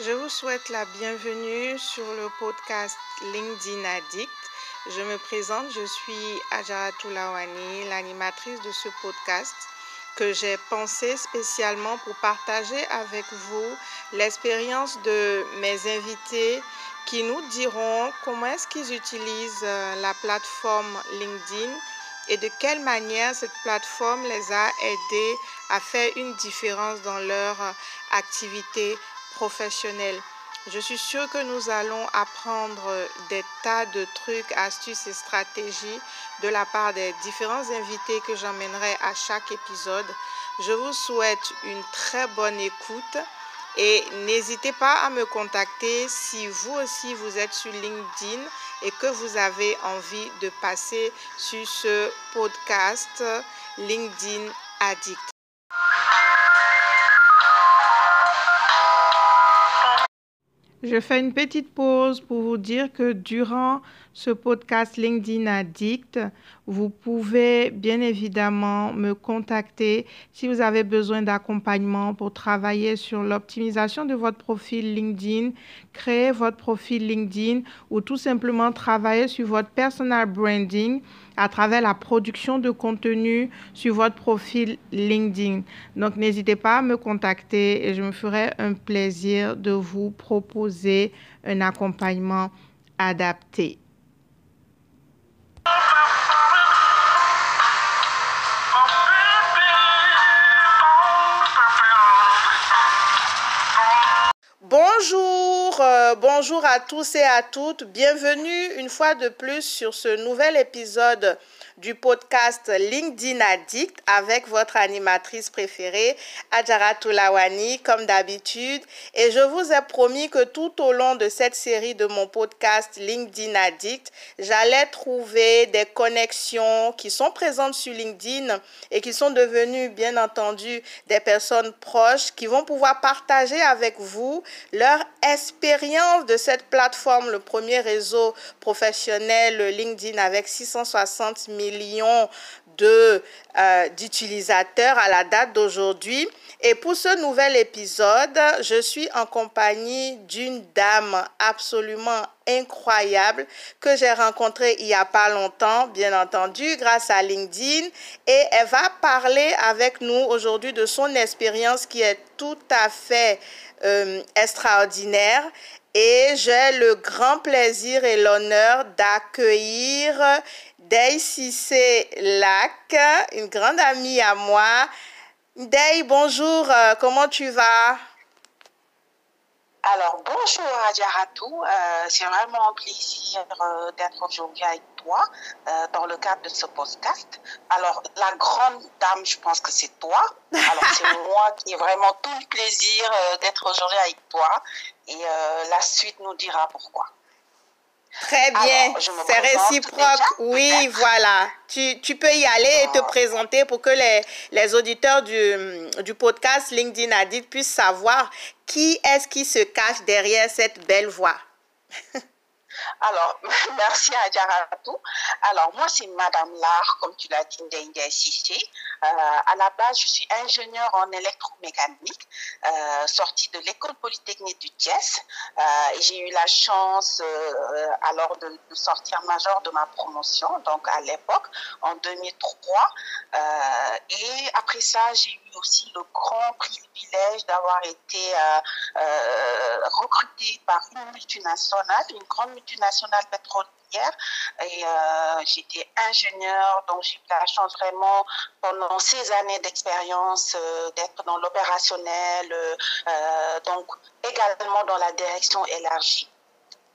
Je vous souhaite la bienvenue sur le podcast LinkedIn Addict. Je me présente, je suis Ajara Toulawani, l'animatrice de ce podcast que j'ai pensé spécialement pour partager avec vous l'expérience de mes invités qui nous diront comment est-ce qu'ils utilisent euh, la plateforme LinkedIn et de quelle manière cette plateforme les a aidés à faire une différence dans leur euh, activité professionnelle. Je suis sûre que nous allons apprendre des tas de trucs, astuces et stratégies de la part des différents invités que j'emmènerai à chaque épisode. Je vous souhaite une très bonne écoute et n'hésitez pas à me contacter si vous aussi vous êtes sur LinkedIn et que vous avez envie de passer sur ce podcast LinkedIn Addict. Je fais une petite pause pour vous dire que durant ce podcast LinkedIn Addict, vous pouvez bien évidemment me contacter si vous avez besoin d'accompagnement pour travailler sur l'optimisation de votre profil LinkedIn, créer votre profil LinkedIn ou tout simplement travailler sur votre personal branding à travers la production de contenu sur votre profil LinkedIn. Donc, n'hésitez pas à me contacter et je me ferai un plaisir de vous proposer un accompagnement adapté. Bonjour, euh, bonjour à tous et à toutes. Bienvenue une fois de plus sur ce nouvel épisode du podcast LinkedIn Addict avec votre animatrice préférée, Adjara Toulawani, comme d'habitude. Et je vous ai promis que tout au long de cette série de mon podcast LinkedIn Addict, j'allais trouver des connexions qui sont présentes sur LinkedIn et qui sont devenues, bien entendu, des personnes proches qui vont pouvoir partager avec vous leur expérience de cette plateforme, le premier réseau professionnel LinkedIn avec 660 000 millions euh, d'utilisateurs à la date d'aujourd'hui. Et pour ce nouvel épisode, je suis en compagnie d'une dame absolument incroyable que j'ai rencontrée il n'y a pas longtemps, bien entendu, grâce à LinkedIn. Et elle va parler avec nous aujourd'hui de son expérience qui est tout à fait euh, extraordinaire. Et j'ai le grand plaisir et l'honneur d'accueillir Daisy c'est Lac, une grande amie à moi. Day, bonjour, euh, comment tu vas? Alors, bonjour Adjaratou, euh, c'est vraiment un plaisir euh, d'être aujourd'hui avec toi euh, dans le cadre de ce podcast. Alors, la grande dame, je pense que c'est toi. Alors, c'est moi qui ai vraiment tout le plaisir d'être aujourd'hui avec toi et la suite nous dira pourquoi. Très bien, c'est réciproque. Oui, voilà. Tu, tu, peux y aller et te présenter pour que les, les auditeurs du, du podcast LinkedIn Addict puissent savoir qui est-ce qui se cache derrière cette belle voix. Alors, merci à Jaratou. Alors, moi, c'est Madame Lar, comme tu l'as dit, Ndenge Sissé. Euh, à la base, je suis ingénieure en électromécanique, euh, sortie de l'école polytechnique du Thiès. Euh, j'ai eu la chance, euh, alors, de, de, sortir major de ma promotion, donc à l'époque, en 2003. Euh, et après ça, j'ai eu aussi le grand privilège d'avoir été euh, recrutée par une multinationale, une grande multinationale pétrolière. Et euh, j'étais ingénieure, donc j'ai eu la chance vraiment pendant ces années d'expérience euh, d'être dans l'opérationnel, euh, donc également dans la direction élargie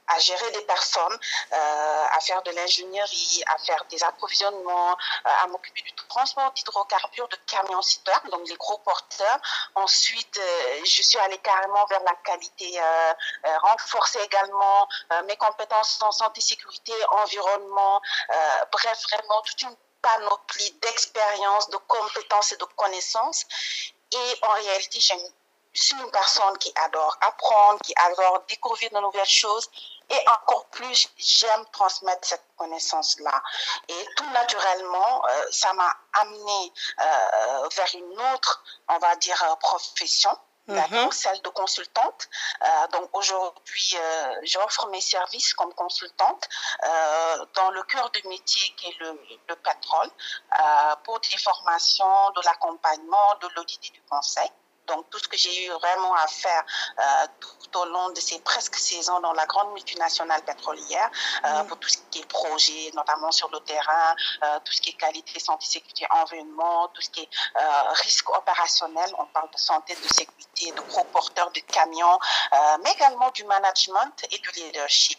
à gérer des personnes, euh, à faire de l'ingénierie, à faire des approvisionnements, euh, à m'occuper du transport d'hydrocarbures de camions citeurs, donc les gros porteurs. Ensuite, euh, je suis allée carrément vers la qualité, renforcer également mes compétences en santé, sécurité, environnement, bref, vraiment toute une panoplie d'expériences, de compétences et de connaissances. Et en réalité, je suis une personne qui adore apprendre, qui adore découvrir de nouvelles choses et encore plus, j'aime transmettre cette connaissance-là. Et tout naturellement, euh, ça m'a amené euh, vers une autre, on va dire, profession d'accord, celle de consultante. donc aujourd'hui, j'offre mes services comme consultante dans le cœur du métier qui est le, le pétrole pour des formations, de l'accompagnement, de l'audit et du conseil. Donc, tout ce que j'ai eu vraiment à faire euh, tout au long de ces presque saisons dans la grande multinationale pétrolière, euh, pour tout ce qui est projet, notamment sur le terrain, euh, tout ce qui est qualité, santé, sécurité, environnement, tout ce qui est risque opérationnel, on parle de santé, de sécurité, de gros porteurs de camions, mais également du management et du leadership.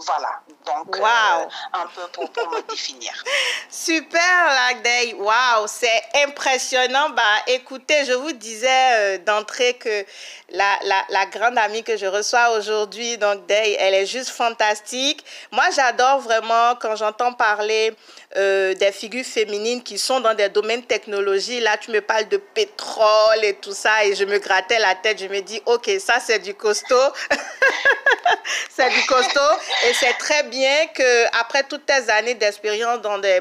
Voilà, donc euh, un peu pour, pour me définir. Super, Lagday. Waouh, c'est impressionnant. Bah, écoutez, je vous disais euh, d'entrée que la, la, la, grande amie que je reçois aujourd'hui, donc Day, elle est juste fantastique. Moi, j'adore vraiment quand j'entends parler euh, des figures féminines qui sont dans des domaines technologie. Là, tu me parles de pétrole et tout ça, et je me grattais la tête. Je me dis, ok, ça c'est du costaud, c'est du costaud, et c'est très bien que après toutes tes années d'expérience dans des,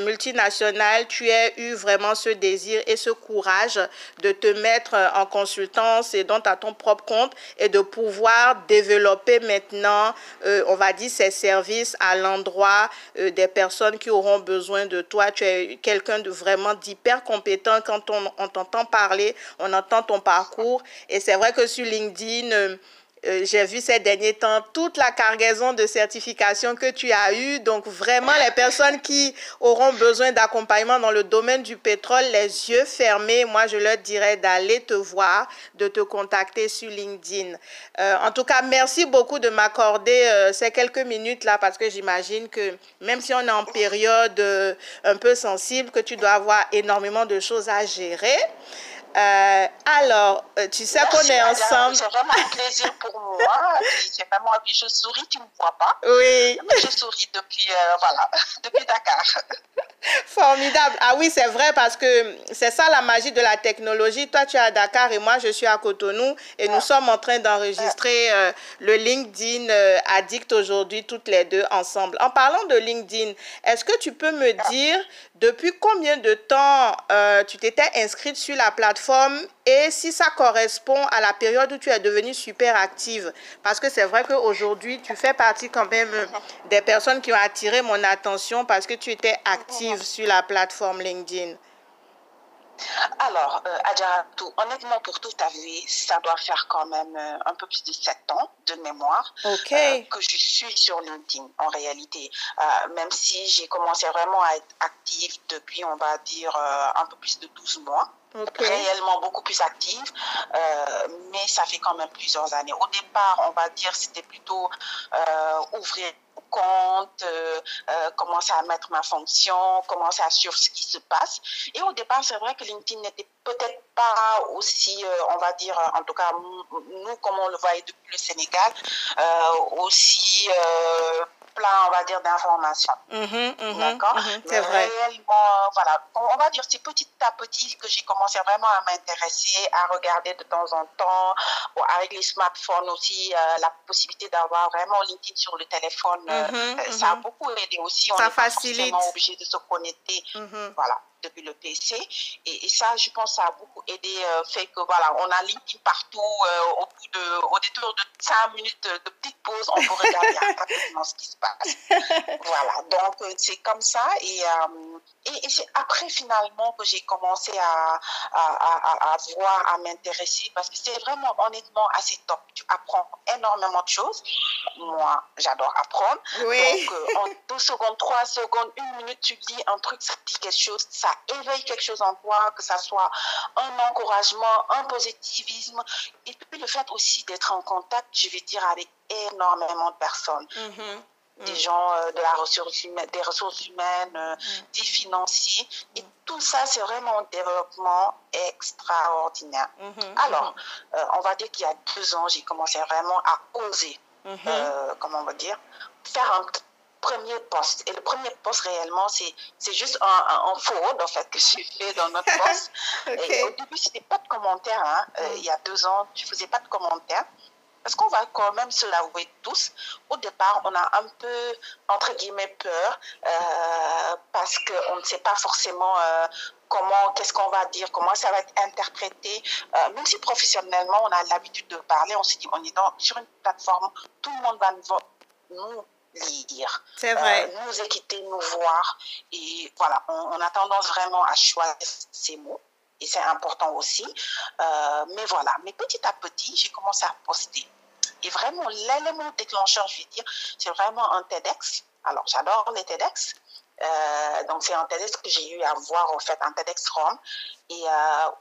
multinationales, tu aies eu vraiment ce désir et ce courage de te mettre en consultance et donc à ton propre compte et de pouvoir développer maintenant, euh, on va dire, ces services à l'endroit euh, des personnes qui ont auront besoin de toi. Tu es quelqu'un de vraiment d'hyper compétent. Quand on, on t'entend parler, on entend ton parcours. Et c'est vrai que sur LinkedIn, euh, euh, j'ai vu ces derniers temps toute la cargaison de certifications que tu as eues. Donc vraiment, les personnes qui auront besoin d'accompagnement dans le domaine du pétrole, les yeux fermés, moi je leur dirais d'aller te voir, de te contacter sur LinkedIn. Euh, en tout cas, merci beaucoup de m'accorder euh, ces quelques minutes là parce que j'imagine que même si on est en période un peu sensible, que tu dois avoir énormément de choses à gérer. Euh, alors, euh, tu sais qu'on est ensemble. C'est vraiment un plaisir pour moi. C'est vraiment, je souris, tu ne me vois pas. Oui. je souris depuis, euh, voilà, depuis Dakar. Formidable. Ah oui, c'est vrai parce que c'est ça la magie de la technologie. Toi, tu es à Dakar et moi, je suis à Cotonou et nous sommes en train d'enregistrer le LinkedIn Addict aujourd'hui, toutes les deux ensemble. En parlant de LinkedIn, est-ce que tu peux me dire depuis combien de temps tu t'étais inscrite sur la plateforme et si ça correspond à la période où tu es devenue super active? Parce que c'est vrai qu'aujourd'hui, tu fais partie quand même des personnes qui ont attiré mon attention parce que tu étais active sur la plateforme LinkedIn. Alors, euh, honnêtement, pour tout avouer, ça doit faire quand même euh, un peu plus de 7 ans de mémoire euh, que je suis sur LinkedIn en réalité. Euh, même si j'ai commencé vraiment à être active depuis, on va dire, un peu plus de 12 mois réellement beaucoup plus active, euh, mais ça fait quand même plusieurs années. Au départ, on va dire, c'était plutôt euh, ouvrir compte, euh, euh, commencer à mettre ma fonction, commencer à suivre ce qui se passe. Et au départ, c'est vrai que LinkedIn n'était peut-être pas aussi, euh, on va dire, en tout cas, nous, comme on le voyait depuis le Sénégal, aussi plein, on va dire, d'informations. Mm-hmm, mm-hmm, D'accord mm-hmm, C'est vrai. Réellement, voilà, on va dire, c'est petit à petit que j'ai commencé vraiment à m'intéresser, à regarder de temps en temps, avec les smartphones aussi, la possibilité d'avoir vraiment LinkedIn sur le téléphone euh, ça a beaucoup aidé aussi. On ça est facilite. Pas obligé de se connecter. Voilà depuis le PC. Et, ça, je pense, ça a beaucoup aidé, euh, fait que voilà, on a LinkedIn partout. Euh, au bout de, au détour de 5 minutes de, petite pause, on peut regarder rapidement ce qui se passe. Voilà, donc c'est comme ça. Et, et, c'est après finalement que j'ai commencé à, à, à, voir, à m'intéresser, parce que c'est vraiment honnêtement assez top. Tu apprends énormément de choses. Moi, j'adore apprendre. Oui. Donc, euh, en deux secondes, trois secondes, une minute, tu dis un truc, ça dit quelque chose, ça éveille quelque chose en toi, que ça soit un encouragement, un positivisme. Et puis le fait aussi d'être en contact, je vais dire, avec énormément de personnes. Mm-hmm des mm. gens euh, de la ressource humaine, des ressources humaines, euh, mm. des financiers. Et tout ça, c'est vraiment un développement extraordinaire. Mm-hmm. Alors, mm-hmm. Euh, on va dire qu'il y a deux ans, j'ai commencé vraiment à oser, comment on va dire, faire un premier poste. Et le premier poste, réellement, c'est juste un, un, forward, en fait, que j'ai fait dans notre poste. Et au début, c'était pas de commentaires. Hein. il y a deux ans, je faisais pas de commentaires. Parce qu'on va quand même se l'avouer tous. Au départ, on a un peu, entre guillemets, peur euh, parce qu'on ne sait pas forcément euh, comment, qu'est-ce qu'on va dire, comment ça va être interprété. Euh, même si professionnellement, on a l'habitude de parler, on se dit, on est dans, sur une plateforme, tout le monde va nous, nous lire, C'est vrai. euh, nous écouter, nous voir. Et voilà, on, on a tendance vraiment à choisir ces mots. Et c'est important aussi. Euh, mais voilà, mais petit à petit, j'ai commencé à poster. Et vraiment, l'élément déclencheur, je vais dire, c'est vraiment un TEDx. Alors, j'adore les TEDx. Euh, donc, c'est un TEDx que j'ai eu à voir, en fait, un TEDx Rome, et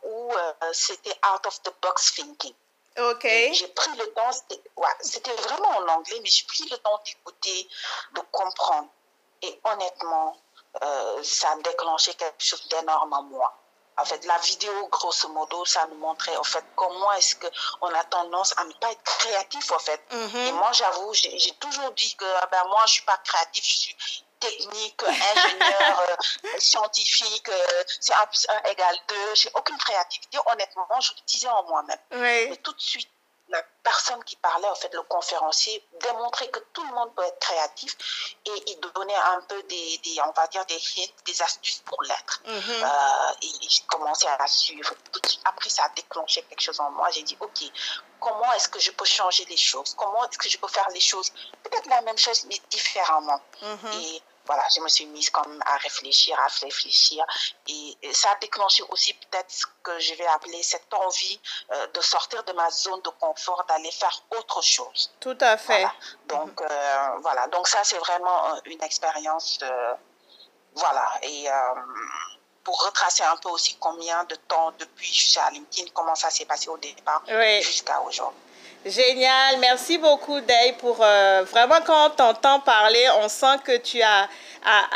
où c'était out of the box thinking. Ok. J'ai pris le temps, c'était ouais, vraiment en anglais, mais j'ai pris le temps d'écouter, de comprendre. Et honnêtement, euh, ça a déclenché quelque chose d'énorme en moi. En fait, la vidéo, grosso modo, ça nous montrait, en fait, comment est-ce qu'on a tendance à ne pas être créatif, en fait. Mhm. Et moi, j'avoue, j'ai toujours dit que ah ben, moi, je suis pas créatif, je suis technique, ingénieur, euh, scientifique, euh, c'est 1 plus 1 égale 2. J'ai aucune créativité. Honnêtement, je le disais en moi-même. Oui. Et tout de suite, la personne qui parlait, en fait, le conférencier, démontrait que tout le monde peut être créatif et il donnait un peu des, des on va dire, des hints, des astuces pour l'être. Mhm. Euh, et, et j'ai commencé à la suivre. Après, ça a déclenché quelque chose en moi. J'ai dit, OK, comment est-ce que je peux changer les choses? Comment est-ce que je peux faire les choses? Peut-être la même chose, mais différemment. Mhm. Et voilà, je me suis mise comme à réfléchir, à réfléchir. Et ça a déclenché aussi peut-être ce que je vais appeler cette envie euh, de sortir de ma zone de confort, d'aller faire autre chose. Tout à fait. Voilà. Donc, euh, voilà. Donc, ça, c'est vraiment une expérience. euh, voilà. Et euh, pour retracer un peu aussi combien de temps depuis je suis à LinkedIn, comment ça s'est passé au départ Oui. jusqu'à aujourd'hui. Génial, merci beaucoup Day pour euh, vraiment quand on t'entend parler, on sent que tu as,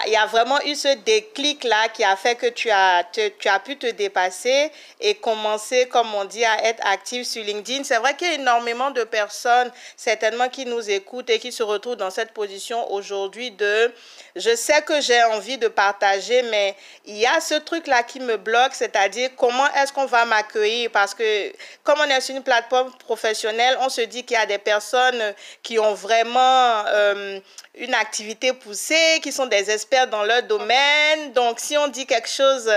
il y a vraiment eu ce déclic là qui a fait que tu as, tu as pu te dépasser et commencer, comme on dit, à être active sur LinkedIn. C'est vrai qu'il y a énormément de personnes certainement qui nous écoutent et qui se retrouvent dans cette position aujourd'hui de, je sais que j'ai envie de partager, mais il y a ce truc là qui me bloque, c'est-à-dire comment est-ce qu'on va m'accueillir? Parce que comme on est sur une plateforme professionnelle, on se dit qu'il y a des personnes qui ont vraiment euh, une activité poussée, qui sont des experts dans leur domaine. Donc, si on dit quelque chose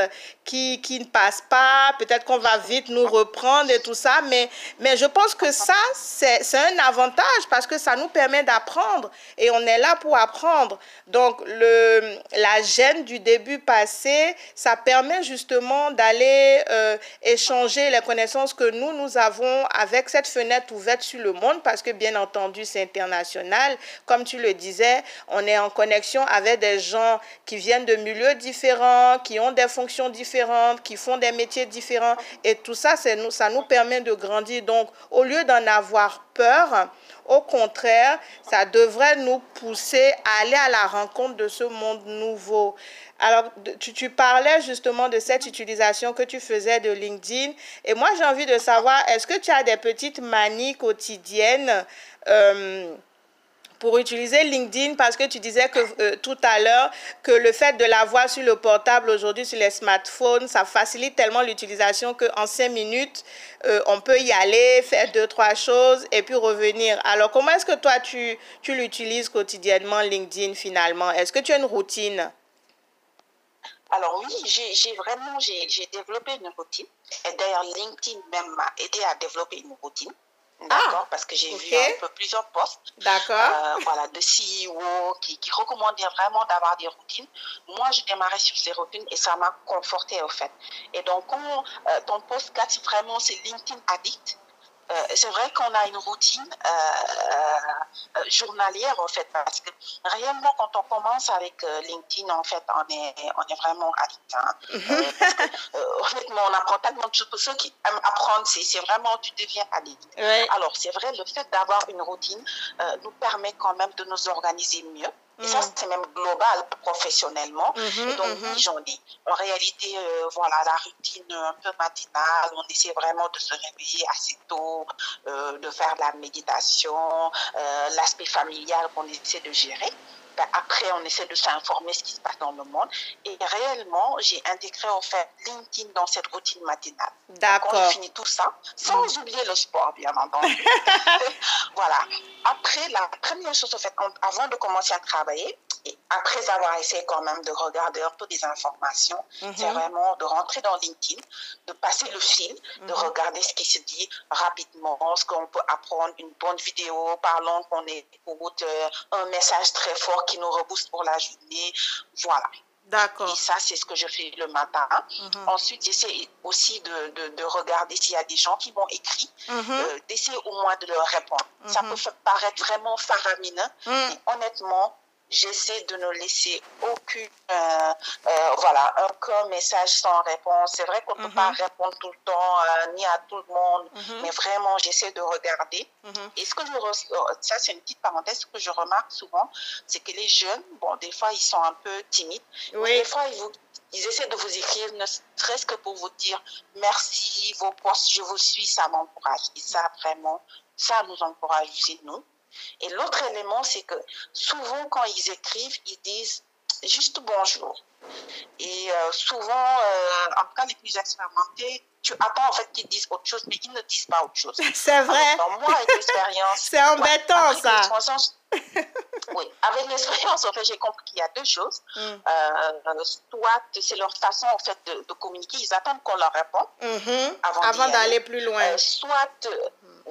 qui, qui ne passe pas, peut-être qu'on va vite nous reprendre et tout ça. Mais, mais je pense que ça, c'est c'est un avantage parce que ça nous permet d'apprendre et on est là pour apprendre. Donc, le, la gêne du début passé, ça permet justement d'aller euh, échanger les connaissances que nous, nous avons avec cette fenêtre ouverte sur le monde parce que, bien entendu, c'est international. Comme tu le disais, on est en connexion avec des gens qui viennent de milieux différents, qui ont des fonctions différentes, qui font des métiers différents. Et tout ça, c'est nous, ça nous permet de grandir. Donc, au lieu d'en avoir peur, au contraire, ça devrait nous pousser à aller à la rencontre de ce monde nouveau. Alors, tu parlais justement de cette utilisation que tu faisais de LinkedIn. Et moi, j'ai envie de savoir, est-ce que tu as des petites manies quotidiennes euh, pour utiliser LinkedIn parce que tu disais que euh, tout à l'heure que le fait de l'avoir sur le portable aujourd'hui sur les smartphones, ça facilite tellement l'utilisation qu'en cinq minutes, euh, on peut y aller, faire deux, trois choses et puis revenir. Alors, comment est-ce que toi, tu, tu l'utilises quotidiennement, LinkedIn, finalement? Est-ce que tu as une routine? Alors oui, j'ai vraiment j'ai développé une routine. Et d'ailleurs, LinkedIn même m'a aidé à développer une routine. D'accord, parce que j'ai vu ok. un peu plusieurs posts D'accord euh, voilà, de CEO qui, qui recommandaient vraiment d'avoir des routines. Moi, je démarrais sur ces routines et ça m'a conforté au fait. Et donc, euh, ton post 4, vraiment, c'est LinkedIn Addict. Euh, c'est vrai qu'on a une routine euh, euh, journalière en fait parce que réellement quand on commence avec euh, LinkedIn en fait on est on est vraiment addict hein. Euh, honnêtement on apprend tellement de choses pour ceux qui aiment apprendre c'est vraiment tu deviens addict Ouais. alors, c'est vrai, le fait d'avoir une routine nous permet quand même de nous organiser mieux. Et ça, Mm. c'est même global professionnellement. Mhm, Et donc, mhm. oui, j'en ai. En réalité, euh, voilà, la routine un peu matinale, on essaie vraiment de se réveiller assez tôt, euh, de faire de la méditation, euh, l'aspect familial qu'on essaie de gérer. Ben, après, on essaie de s'informer ce qui se passe dans le monde. Et réellement, j'ai intégré en fait LinkedIn dans cette routine matinale. D'accord. Je finis tout ça, sans mm. oublier le sport, bien entendu. voilà. Après, la première chose, en fait, avant de commencer à travailler, et après avoir essayé quand même de regarder un peu des informations, c'est mm-hmm. vraiment de rentrer dans LinkedIn, de passer le fil, de mm-hmm. regarder ce qui se dit rapidement, ce qu'on peut apprendre, une bonne vidéo parlant qu'on écoute, euh, un message très fort qui nous rebooste pour la journée. Voilà. D'accord. Et ça, c'est ce que je fais le matin. Mm-hmm. Ensuite, j'essaie aussi de, de, de regarder s'il y a des gens qui m'ont écrit, euh, d'essayer au moins de leur répondre. Ça peut paraître vraiment faramineux, mais honnêtement, j'essaie de ne laisser aucune, euh, euh, voilà, aucun message sans réponse. C'est vrai qu'on ne peut pas mhm. répondre tout le temps, euh, ni à tout le monde, mhm. mais vraiment, j'essaie de regarder. Mhm. Et ce que je ça c'est une petite parenthèse, ce que je remarque souvent, c'est que les jeunes, bon, des fois, ils sont un peu timides. Oui. Des fois, ils, vous, ils essaient de vous écrire, ne serait-ce que pour vous dire merci, vos postes, je vous suis, ça m'encourage. Et ça, vraiment, ça nous encourage aussi, nous. Et l'autre élément, c'est que souvent, quand ils écrivent, ils disent juste bonjour. Et euh, souvent, euh, en tout cas, les plus expérimentés, tu attends en fait qu'ils disent autre chose, mais ils ne disent pas autre chose. C'est vrai. moi, avec l'expérience. c'est embêtant, ça. oui, avec l'expérience, en fait, j'ai compris qu'il y a deux choses. Mm. Euh, soit c'est leur façon en fait de, communiquer, ils attendent qu'on leur réponde mm-hmm. avant, d'aller plus loin. soit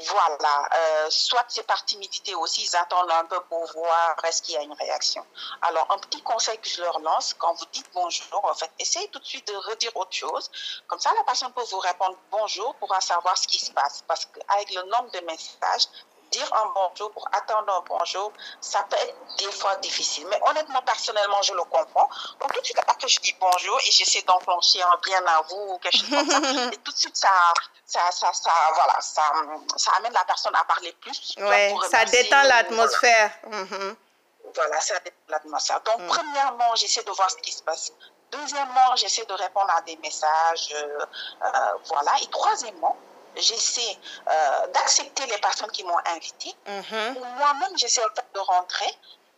voilà, euh, soit c'est par timidité aussi, ils attendent un peu pour voir est-ce qu'il y a une réaction. Alors, un petit conseil que je leur lance, quand vous dites bonjour, en fait, essayez tout de suite de redire autre chose. Comme ça, la personne peut vous répondre bonjour pour savoir ce qui se passe. Parce qu'avec le nombre de messages, dire un bonjour pour attendre un bonjour, ça peut être des fois difficile. Mais honnêtement, personnellement, je le comprends. Donc tout de suite, après, je dis bonjour et j'essaie d'enclencher un bien à vous ou quelque chose comme ça. Et tout de suite, ça, ça, ça, ça, voilà, ça, ça amène la personne à parler plus. Oui, ça détend l'atmosphère. Mhm. Voilà. ça détend l'atmosphère. Donc, mm. premièrement, j'essaie de voir ce qui se passe. Deuxièmement, j'essaie de répondre à des messages. Euh, euh, voilà. Et troisièmement, j'essaie euh, d'accepter les personnes qui m'ont invité. Mm-hmm. Moi-même, j'essaie de rentrer,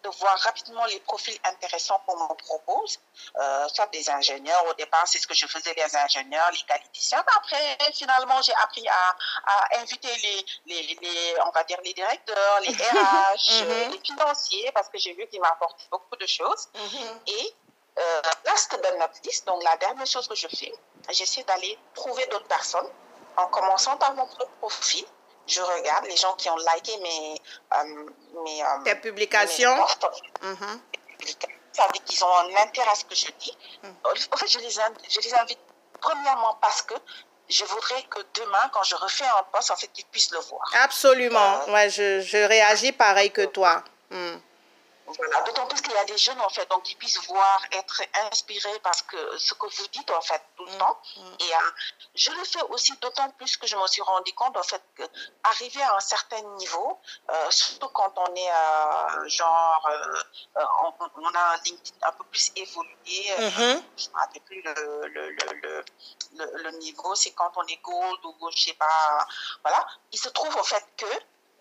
de voir rapidement les profils intéressants qu'on me propose, euh, soit des ingénieurs. Au départ, c'est ce que je faisais, les ingénieurs, les qualiticiens. Après, finalement, j'ai appris à, à inviter les, les, les, on va dire, les directeurs, les RH, mm-hmm. les financiers, parce que j'ai vu qu'ils m'apportaient beaucoup de choses. Mm-hmm. Et euh, last but not least, donc la dernière chose que je fais, j'essaie d'aller trouver d'autres personnes en commençant par mon profil, je regarde les gens qui ont liké mes, euh, mes, euh, publications. Mhm. Ça veut dire qu'ils ont un intérêt à ce que je dis. En fait, je les, je les invite premièrement parce que je voudrais que demain, quand je refais un poste, en fait, qu'ils puissent le voir. Absolument. Euh, ouais, je, je, réagis pareil que toi. Mhm. Voilà, d'autant plus qu'il y a des jeunes, en fait, donc ils puissent voir, être inspirés parce que ce que vous dites, en fait, tout le mm, temps. Mm. Et euh, je le fais aussi d'autant plus que je me suis rendu compte, en fait, qu'arriver à un certain niveau, euh, surtout quand on est, euh, genre, on, a un LinkedIn un peu plus évolué, mm-hmm. je ne me rappelle plus le, le, le, le, le niveau, c'est quand on est gold ou je ne sais pas, voilà. Il se trouve, en fait, que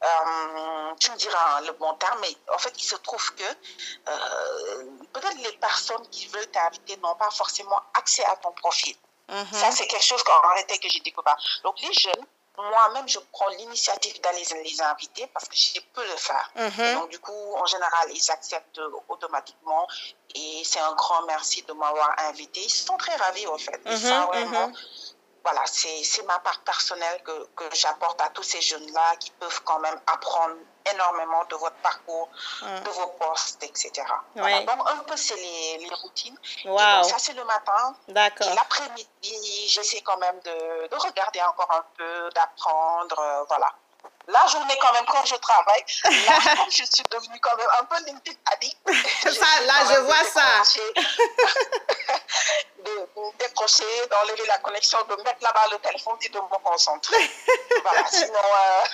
euh, tu me diras le bon terme, mais en fait, il se trouve que euh, peut-être les personnes qui veulent t'inviter n'ont pas forcément accès à ton profil. Mm-hmm. Ça, c'est quelque chose qu'en réalité que j'ai découvert. Donc, les jeunes, moi-même, je prends l'initiative d'aller les inviter parce que je peux le faire. Mm-hmm. Donc, du coup, en général, ils acceptent automatiquement et c'est un grand merci de m'avoir invité. Ils sont très ravis, en fait. Et ça, vraiment, voilà, c'est ma part personnelle que, que j'apporte à tous ces jeunes-là qui peuvent quand même apprendre énormément de votre parcours, mm. de vos postes, etc. Donc, un peu, c'est les, les, routines. Wow. ça, c'est le matin. D'accord. L'après-midi, j'essaie quand même de, de, regarder encore un peu, d'apprendre, euh, voilà. La journée, quand même, quand je travaille, là, je suis devenue quand même un peu LinkedIn addict. ça, là, je vois ça. de, décrocher, d'enlever la connexion, de mettre là-bas le téléphone et de me concentrer. voilà, sinon, euh,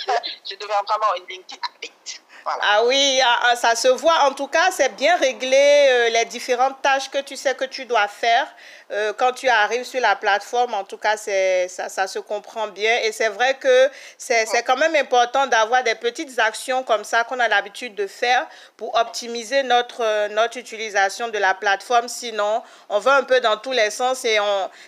je deviens vraiment une LinkedIn addict. Ah oui, ah, ah, ça se voit. En tout cas, c'est bien réglé euh, les différentes tâches que tu sais que tu dois faire. Euh, quand tu arrives sur la plateforme, en tout cas, ça, ça se comprend bien. Et c'est vrai que c'est, quand même important d'avoir des petites actions comme ça qu'on a l'habitude de faire pour optimiser notre, euh, notre utilisation de la plateforme. Sinon, on va un peu dans tous les sens et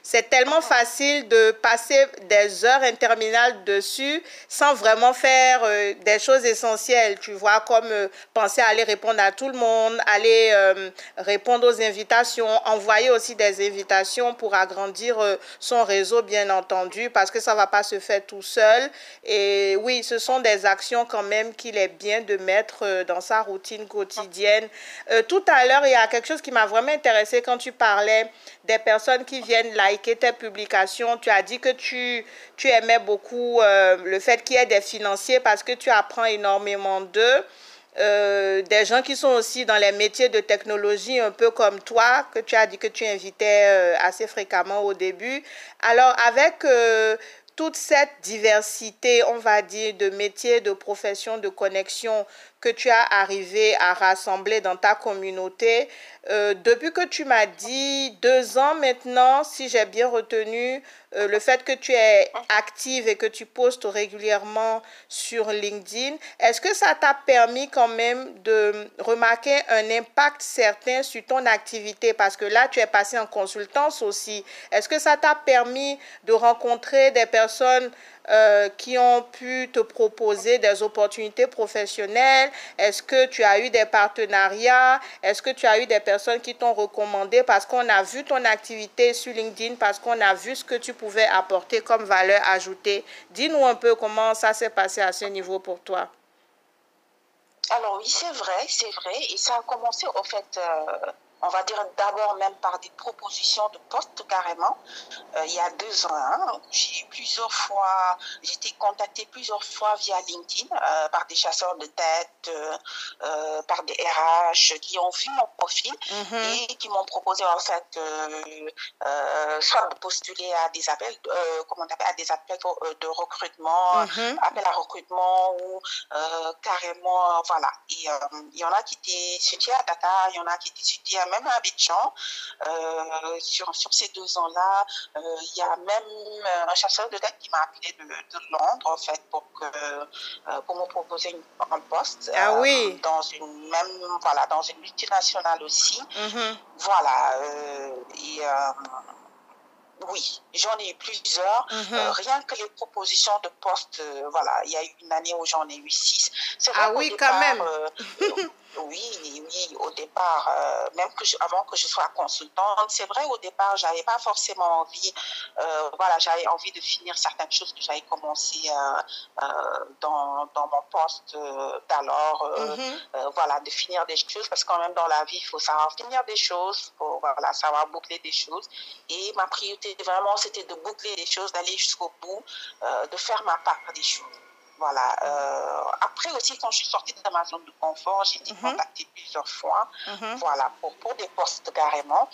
c'est tellement facile de passer des heures interminables dessus sans vraiment faire des choses essentielles. Tu vois comme euh, penser à aller répondre à tout le monde, aller euh, répondre aux invitations, envoyer aussi des invitations pour agrandir euh, son réseau, bien entendu, parce que ça ne va pas se faire tout seul. Et oui, ce sont des actions quand même qu'il est bien de mettre dans sa routine quotidienne. tout à l'heure, il y a quelque chose qui m'a vraiment intéressé quand tu parlais des personnes qui viennent liker tes publications. Tu as dit que tu, tu aimais beaucoup le fait qu'il y ait des financiers parce que tu apprends énormément d'eux. Euh, des gens qui sont aussi dans les métiers de technologie, un peu comme toi, que tu as dit que tu invitais euh, assez fréquemment au début. Alors, avec euh, toute cette diversité, on va dire, de métiers, de professions, de connexions que tu as arrivé à rassembler dans ta communauté, euh, depuis que tu m'as dit deux ans maintenant, si j'ai bien retenu, euh, le fait que tu es active et que tu postes régulièrement sur LinkedIn, est-ce que ça t'a permis quand même de remarquer un impact certain sur ton activité? Parce que là, tu es passé en consultance aussi. Est-ce que ça t'a permis de rencontrer des personnes euh, qui ont pu te proposer des opportunités professionnelles? Est-ce que tu as eu des partenariats? Est-ce que tu as eu des personnes qui t'ont recommandé? Parce qu'on a vu ton activité sur LinkedIn, parce qu'on a vu ce que tu pouvais apporter comme valeur ajoutée? Dis-nous un peu comment ça s'est passé à ce niveau pour toi. Alors oui, c'est vrai, c'est vrai. Et ça a commencé au fait... Euh, on va dire d'abord même par des propositions de poste carrément. Euh, il y a deux ans, hein, j'ai plusieurs fois, j'ai été contactée plusieurs fois via LinkedIn euh, par des chasseurs de tête, euh, par des RH qui ont vu mon profil mhm. et qui m'ont proposé en fait soit de postuler à des appels, comment on appelle, à des appels de recrutement, mm appels à recrutement ou carrément, voilà. Et il y en a qui étaient situés à Tata, il y en a qui étaient situés à même à Abidjan, euh, sur, sur ces deux ans-là, euh, il y a même euh, un chasseur de tête qui m'a appelé de, de, Londres, en fait, pour, que, pour me proposer un poste. Ah oui. Dans une même, voilà, dans une multinationale aussi. Mm-hmm. Voilà. et oui, j'en ai eu plusieurs. Mm-hmm. rien que les propositions de poste, voilà, il y a eu une année où j'en ai eu six. Ah oui, quand même. Oui, oui, au départ, euh, même que avant que je sois consultante, c'est vrai, au départ, j'avais pas forcément envie, euh, voilà, j'avais envie de finir certaines choses que j'avais commencé euh, dans, dans, mon poste d'alors, mm-hmm. voilà, de finir des choses, parce que quand même dans la vie, il faut savoir finir des choses, pour voilà, savoir boucler des choses. Et ma priorité, vraiment, c'était de boucler des choses, d'aller jusqu'au bout, de faire ma part des choses. Voilà. Euh, après aussi, quand je suis sortie de ma zone de confort, j'ai été mhm. contactée plusieurs fois, mhm. voilà, pour, pour des postes carrément.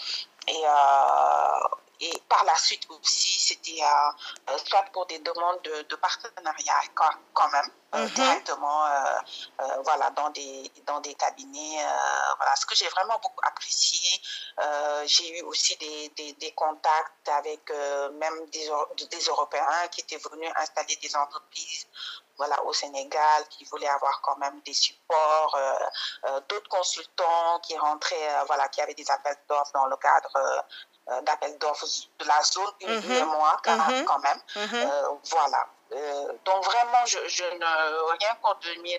Et, euh, et par la suite aussi, c'était euh, soit pour des demandes de, de partenariat quand, même, mhm. directement, voilà, dans des, dans des cabinets. voilà, ce que j'ai vraiment beaucoup apprécié. j'ai eu aussi des, des, des contacts avec même des, des Européens qui étaient venus installer des entreprises voilà, au Sénégal qui voulaient avoir quand même des supports, euh, euh, d'autres consultants qui rentraient, euh, voilà, qui avaient des appels d'offres dans le cadre d'appels d'offres de la zone, une mm mois quand, même. Mm-hmm. voilà. donc vraiment, je, je ne rien qu'en 2000,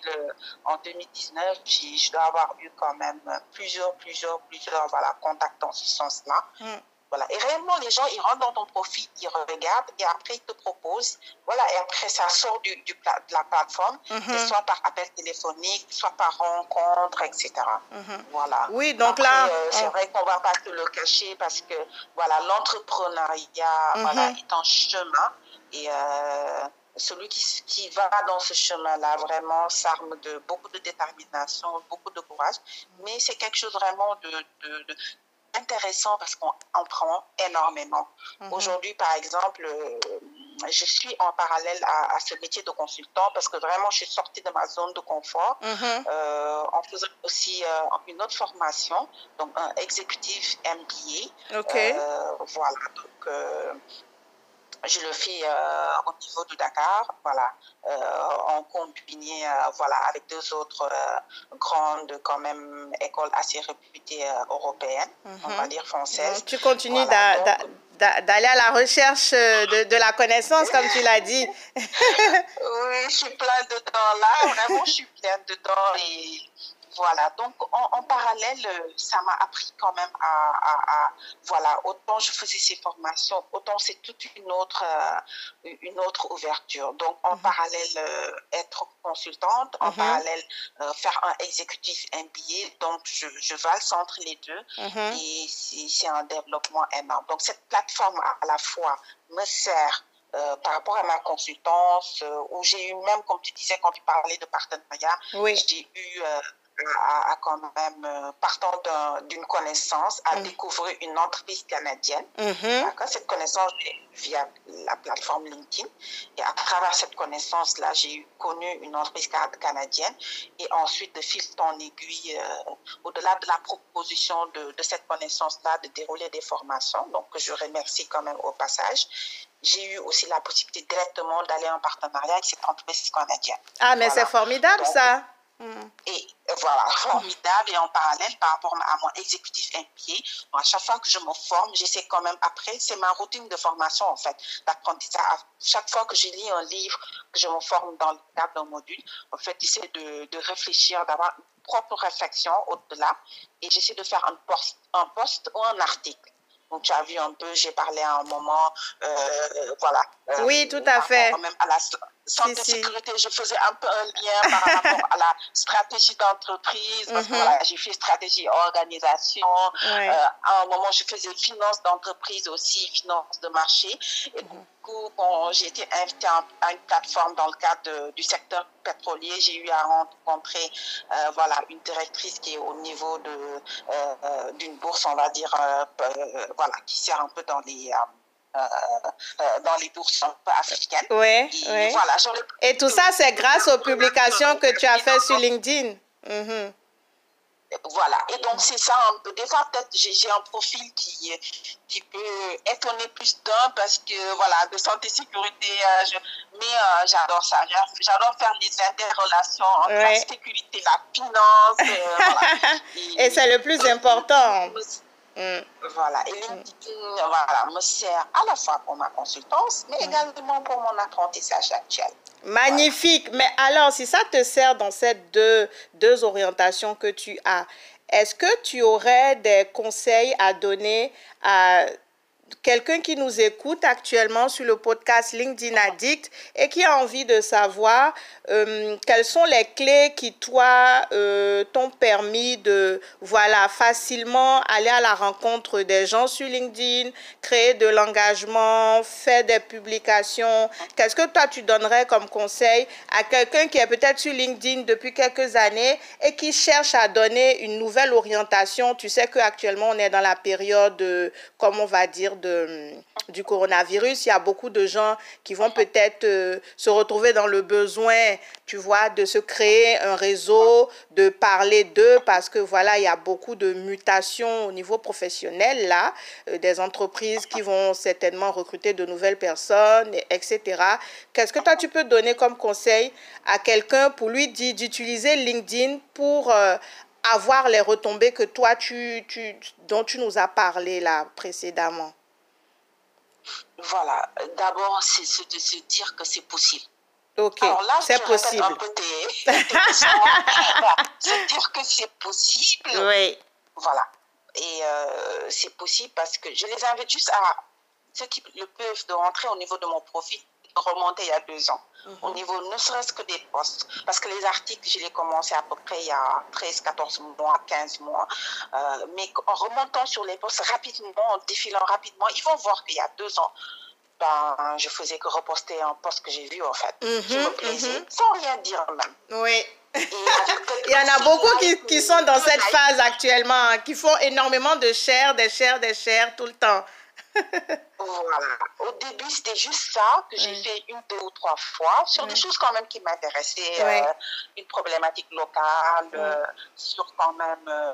en 2019, je dois avoir eu quand même plusieurs, plusieurs, plusieurs voilà, contacts dans ce sens-là. Voilà. Et réellement, les gens, ils rentrent dans ton profil, ils regardent et après, ils te proposent. Voilà. Et après, ça sort du, du de la plateforme, mm-hmm. soit par appel téléphonique, soit par rencontre, etc. Mm-hmm. Voilà. Oui, donc là. Euh, c'est vrai qu'on ne va pas te le cacher parce que, voilà, l'entrepreneuriat, voilà, mm-hmm. est en chemin. Et. Euh, celui qui, qui, va dans ce chemin-là vraiment s'arme de beaucoup de détermination, beaucoup de courage, mais c'est quelque chose vraiment de, de, de, intéressant parce qu'on en prend énormément. Mhm. Aujourd'hui, par exemple, euh, je suis en parallèle à, ce métier de consultant parce que vraiment, je suis sortie de ma zone de confort mm-hmm. en faisant aussi une autre formation, donc un exécutif MBA. OK. voilà, donc je le fais euh, au niveau de Dakar, voilà, euh, en combiné, euh, voilà, avec deux autres grandes, quand même, écoles assez réputées européennes, on va mhm. dire françaises. tu continues d'aller à la recherche de, de, la connaissance, comme tu l'as dit. oui, je suis plein dedans là, vraiment, je suis plein dedans et voilà, donc en, parallèle, euh, ça m'a appris quand même à, voilà, autant je faisais ces formations, autant c'est toute une autre, euh, une autre ouverture. Donc en mhm. parallèle, euh, être consultante, en mhm. parallèle, faire un exécutif MBA, donc je, je valse entre les deux mhm. et c'est un développement énorme. Donc cette plateforme à la fois me sert par rapport à ma consultance, où j'ai eu même, comme tu disais, quand tu parlais de partenariat, j'ai eu à, quand même, euh, partant d'une connaissance, à mm. découvrir une entreprise canadienne. Mm-hmm. Cette connaissance via la plateforme LinkedIn. Et à travers cette connaissance-là, j'ai connu une entreprise canadienne. Et ensuite, de fil en aiguille, euh, au-delà de la proposition de, de cette connaissance-là, de dérouler des formations, donc je remercie quand même au passage, j'ai eu aussi la possibilité directement d'aller en partenariat avec cette entreprise canadienne. Ah, mais c'est formidable ça. Mm. Et voilà, formidable. Et en parallèle, par rapport à mon exécutif impliqué, à chaque fois que je me forme, j'essaie quand même, après, c'est ma routine de formation, en fait, d'apprentissage. Chaque fois que je lis un livre, que je me forme dans le cadre d'un module, en fait, j'essaie de, de réfléchir, d'avoir une propre réflexion au-delà. Et j'essaie de faire un post, un post ou un article. Donc, tu as vu un peu, j'ai parlé à un moment, euh, voilà. Euh, oui, tout à fait. Même à la santé sécurité, je faisais un peu un lien par rapport à la stratégie d'entreprise, parce que mhm. voilà, j'ai fait stratégie organisation. Euh, à un moment, je faisais finance d'entreprise aussi, finance de marché. Et mhm. Coup, quand j'ai été invitée à une plateforme dans le cadre du secteur pétrolier, j'ai eu à rencontrer euh, voilà, une directrice qui est au niveau de euh, d'une bourse, on va dire, voilà, qui sert un peu dans les euh, euh, dans les bourses africaines. Oui, et, Voilà, et tout ça, c'est grâce aux publications que tu as faites sur LinkedIn. Mhm. Voilà, et donc c'est ça un peu. Des fois, peut-être j'ai un profil qui, qui peut étonner plus d'un parce que, voilà, de santé, sécurité, euh, mais j'adore ça. J'adore faire les interrelations entre la sécurité, la finance. voilà. et, et c'est le plus important. Mm. Voilà. Et LinkedIn voilà, me sert à la fois pour ma consultance, mais mm. également pour mon apprentissage actuel. Magnifique. Mais alors, si ça te sert dans ces deux, deux orientations que tu as, est-ce que tu aurais des conseils à donner à quelqu'un qui nous écoute actuellement sur le podcast LinkedIn Addict et qui a envie de savoir euh, quelles sont les clés qui, toi, euh, t'ont permis de, voilà, facilement aller à la rencontre des gens sur LinkedIn, créer de l'engagement, faire des publications. Qu'est-ce que toi, tu donnerais comme conseil à quelqu'un qui est peut-être sur LinkedIn depuis quelques années et qui cherche à donner une nouvelle orientation? Tu sais qu'actuellement, on est dans la période, euh, comme on va dire, de, du coronavirus. Il y a beaucoup de gens qui vont peut-être euh, se retrouver dans le besoin, tu vois, de se créer un réseau, de parler d'eux parce que voilà, il y a beaucoup de mutations au niveau professionnel là, euh, des entreprises qui vont certainement recruter de nouvelles personnes, etc. Qu'est-ce que toi tu peux donner comme conseil à quelqu'un pour lui dire d'utiliser LinkedIn pour euh, avoir les retombées que toi tu, tu, dont tu nous as parlé là précédemment? Voilà, d'abord, c'est de se dire que c'est possible. Ok, c'est possible. Un peu tes, se dire que c'est possible. Oui. Voilà. Et euh, c'est possible parce que je les invite juste à ceux qui le peuvent de rentrer au niveau de mon profil remonter il y a deux ans, au mhm. niveau ne serait-ce que des postes. Parce que les articles, je les commencé à peu près il y a 13, 14 mois, 15 mois. Euh, mais en remontant sur les postes rapidement, en défilant rapidement, ils vont voir qu'il y a deux ans, ben, je faisais que reposter un poste que j'ai vu en fait. je me mhm, plaisais, mhm. sans rien dire même. Oui. il y en a beaucoup qui, qui sont dans cette phase actuellement, hein, qui font énormément de chair, des chairs, des chairs tout le temps. Voilà. Au début, c'était juste ça que j'ai fait une, deux ou trois fois sur des choses quand même qui m'intéressaient. Euh, une problématique locale, euh, sur quand même euh,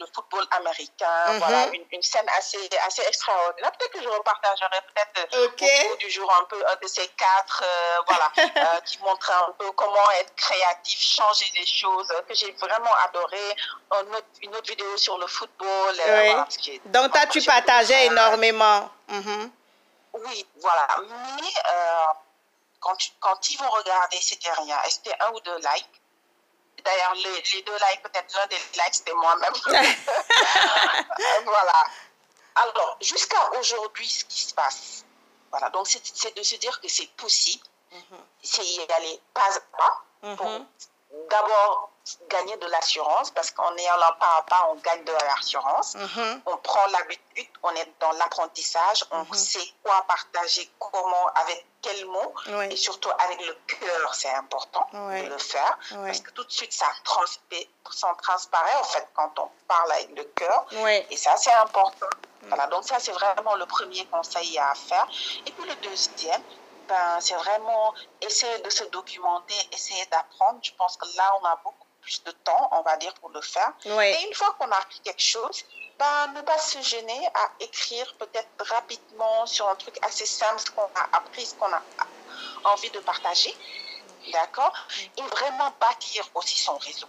le football américain. Mm-hmm. Voilà, une, une, scène assez, assez extraordinaire. Peut-être que je repartagerai peut-être au cours du jour un peu un de ces quatre, voilà, qui montrent un peu comment être créatif, changer des choses, que j'ai vraiment adoré. une autre vidéo sur le football. Voilà, Donc, toi, tu partageais énormément. Mhm. Oui, voilà. Mais euh, quand, quand, ils vont regarder, c'était rien. C'était un ou deux likes? D'ailleurs, les, les, deux likes, peut-être l'un des likes, c'était moi-même. voilà. Alors, jusqu'à aujourd'hui, ce qui se passe, voilà, donc c'est de se dire que c'est possible, mhm. c'est y aller pas à pas, mhm. d'abord gagner de l'assurance parce qu'en ayant pas à pas, on gagne de l'assurance. Mm-hmm. On prend l'habitude, on est dans l'apprentissage, on mm-hmm. sait quoi partager, comment, avec quels mots et surtout avec le cœur, c'est important de le faire parce que tout de suite, ça, ça transparaît en fait quand on parle avec le cœur et ça, c'est important. Mm. Voilà, donc ça, c'est vraiment le premier conseil à faire. Et puis le deuxième, ben, c'est vraiment essayer de se documenter, essayer d'apprendre. Je pense que là, on a beaucoup plus de temps, on va dire, pour le faire. Et une fois qu'on a appris quelque chose, ben, ne pas se gêner à écrire peut-être rapidement sur un truc assez simple, ce qu'on a appris, ce qu'on a envie de partager. D'accord? Et vraiment bâtir aussi son réseau.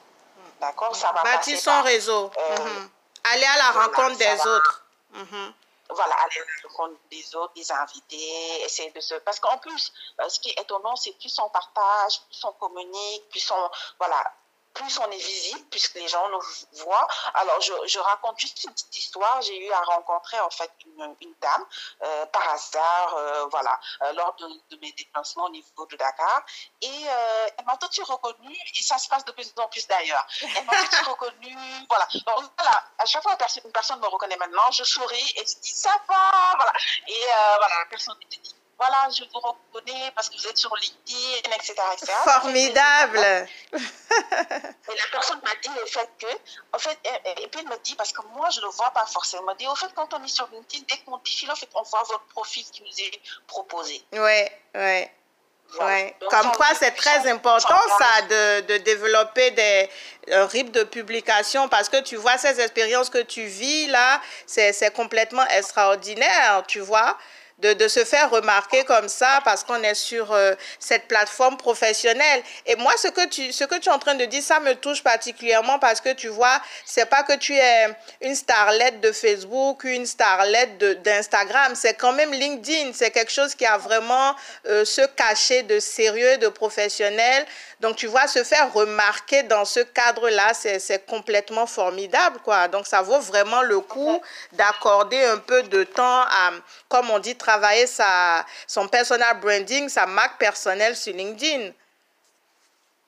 D'accord? Ça va Bâtir son réseau. Euh, mhm. Aller à la rencontre des autres. Mhm. voilà, aller à la rencontre des autres, des invités, essayer de se... Parce qu'en plus, euh, ce qui est étonnant, c'est plus on partage, plus on communique, plus on... Voilà, plus on est visible, puisque les gens nous voient. Alors, je, je raconte juste une petite histoire. J'ai eu à rencontrer, en fait, une, une dame, euh, par hasard, euh, voilà, euh, lors de, de, mes déplacements au niveau de Dakar. Et elle m'a tout de suite reconnue, et ça se passe de plus en plus d'ailleurs. Elle m'a tout de suite reconnue, voilà. Donc, voilà, à chaque fois qu'une personne me reconnaît maintenant, je souris et je dis, ça va, voilà. Et voilà, la personne me dit, voilà, je vous reconnais parce que vous êtes sur LinkedIn, etc. Formidable. Et la personne m'a dit le fait que, en fait, et, puis elle me dit, parce que moi je ne le vois pas forcément, elle me dit, au fait, quand on est sur LinkedIn, dès qu'on défile, en fait, on voit votre profil qui nous est proposé. Oui, oui. Ouais. Comme quoi, c'est très important ça de, de développer des rythmes de publication parce que tu vois, ces expériences que tu vis là, c'est complètement extraordinaire, tu vois de, de, se faire remarquer comme ça parce qu'on est sur euh, cette plateforme professionnelle. Et moi, ce que, tu, ce que tu es en train de dire, ça me touche particulièrement parce que tu vois, c'est pas que tu es une starlette de Facebook, une starlette d'Instagram, c'est quand même LinkedIn. C'est quelque chose qui a vraiment euh, ce cachet de sérieux, de professionnel. Donc, tu vois, se faire remarquer dans ce cadre-là, c'est complètement formidable, quoi. Donc, ça vaut vraiment le coup d'accorder un peu de temps à, comme on dit, travailler sa, son personal branding, sa marque personnelle sur LinkedIn.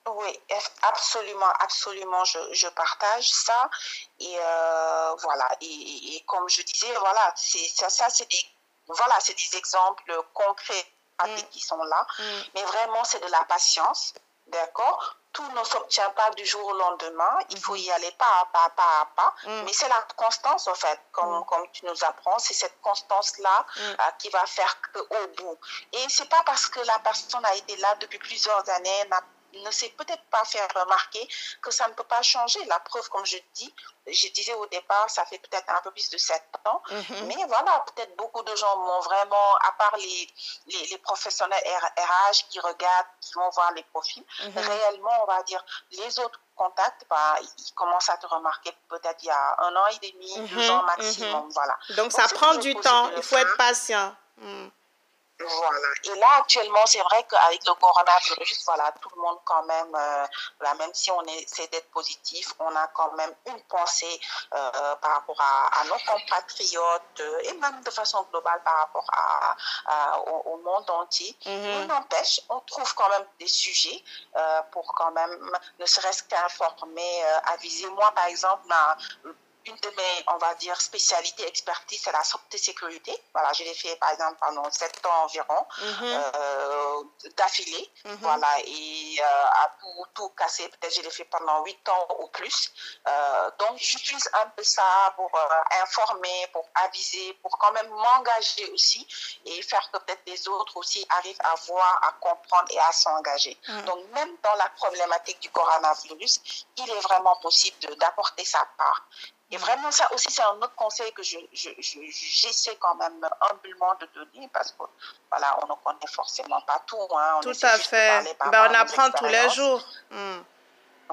Oui, absolument, absolument, je, je partage ça. Et euh, voilà, et, et, comme je disais, voilà, c'est ça, ça c'est des, voilà, c'est des exemples concrets mm. qui sont là. Mm. Mais vraiment, c'est de la patience. D'accord Tout ne s'obtient pas du jour au lendemain. Il faut y aller pas à pas, pas à pas. Mm. Mais c'est la constance, en fait, comme, mm. comme tu nous apprends. C'est cette constance-là mm. euh, qui va faire qu'au bout. Et c'est pas parce que la personne a été là depuis plusieurs années, n'a ne sait peut-être pas faire remarquer que ça ne peut pas changer. La preuve, comme je dis, je disais au départ, ça fait peut-être un peu plus de sept ans, mhm. mais voilà, peut-être beaucoup de gens m'ont vraiment, à part les, les, les, professionnels RH qui regardent, qui vont voir les profils, mhm. réellement, on va dire, les autres contacts, bah, ils commencent à te remarquer peut-être il y a un an et demi, deux mhm. ans maximum, voilà. Donc, ça prend du temps, il faut être patient. Voilà. Et là, actuellement, c'est vrai qu'avec le coronavirus, voilà, tout le monde quand même, euh, même si on essaie d'être positif, on a quand même une pensée euh, par rapport à, nos compatriotes euh, et même de façon globale par rapport à, au, monde entier. Mm n'empêche, on trouve quand même des sujets pour quand même, ne serait-ce qu'informer, aviser. Moi, par exemple, une de mes, on va dire, spécialités, expertise, c'est la santé sécurité. Voilà, je l'ai fait, par exemple, pendant sept ans environ, mhm. euh, d'affilée. Mhm. Voilà, et euh, voilà, tout, tout casser. Peut-être je l'ai fait pendant huit ans ou plus. Euh, donc, j'utilise un peu ça pour euh, informer, pour aviser, pour quand même m'engager aussi et faire que peut-être les autres aussi arrivent à voir, à comprendre et à s'engager. Mm. Donc, même dans la problématique du coronavirus, il est vraiment possible de- d'apporter sa part. Et vraiment, ça aussi, c'est un autre conseil que je, je, je- j'essaie quand même humblement de donner parce que, voilà, on ne connaît forcément pas tout. Hein. On Tout à fait. par Ben, on apprend tous les jours. Hmm.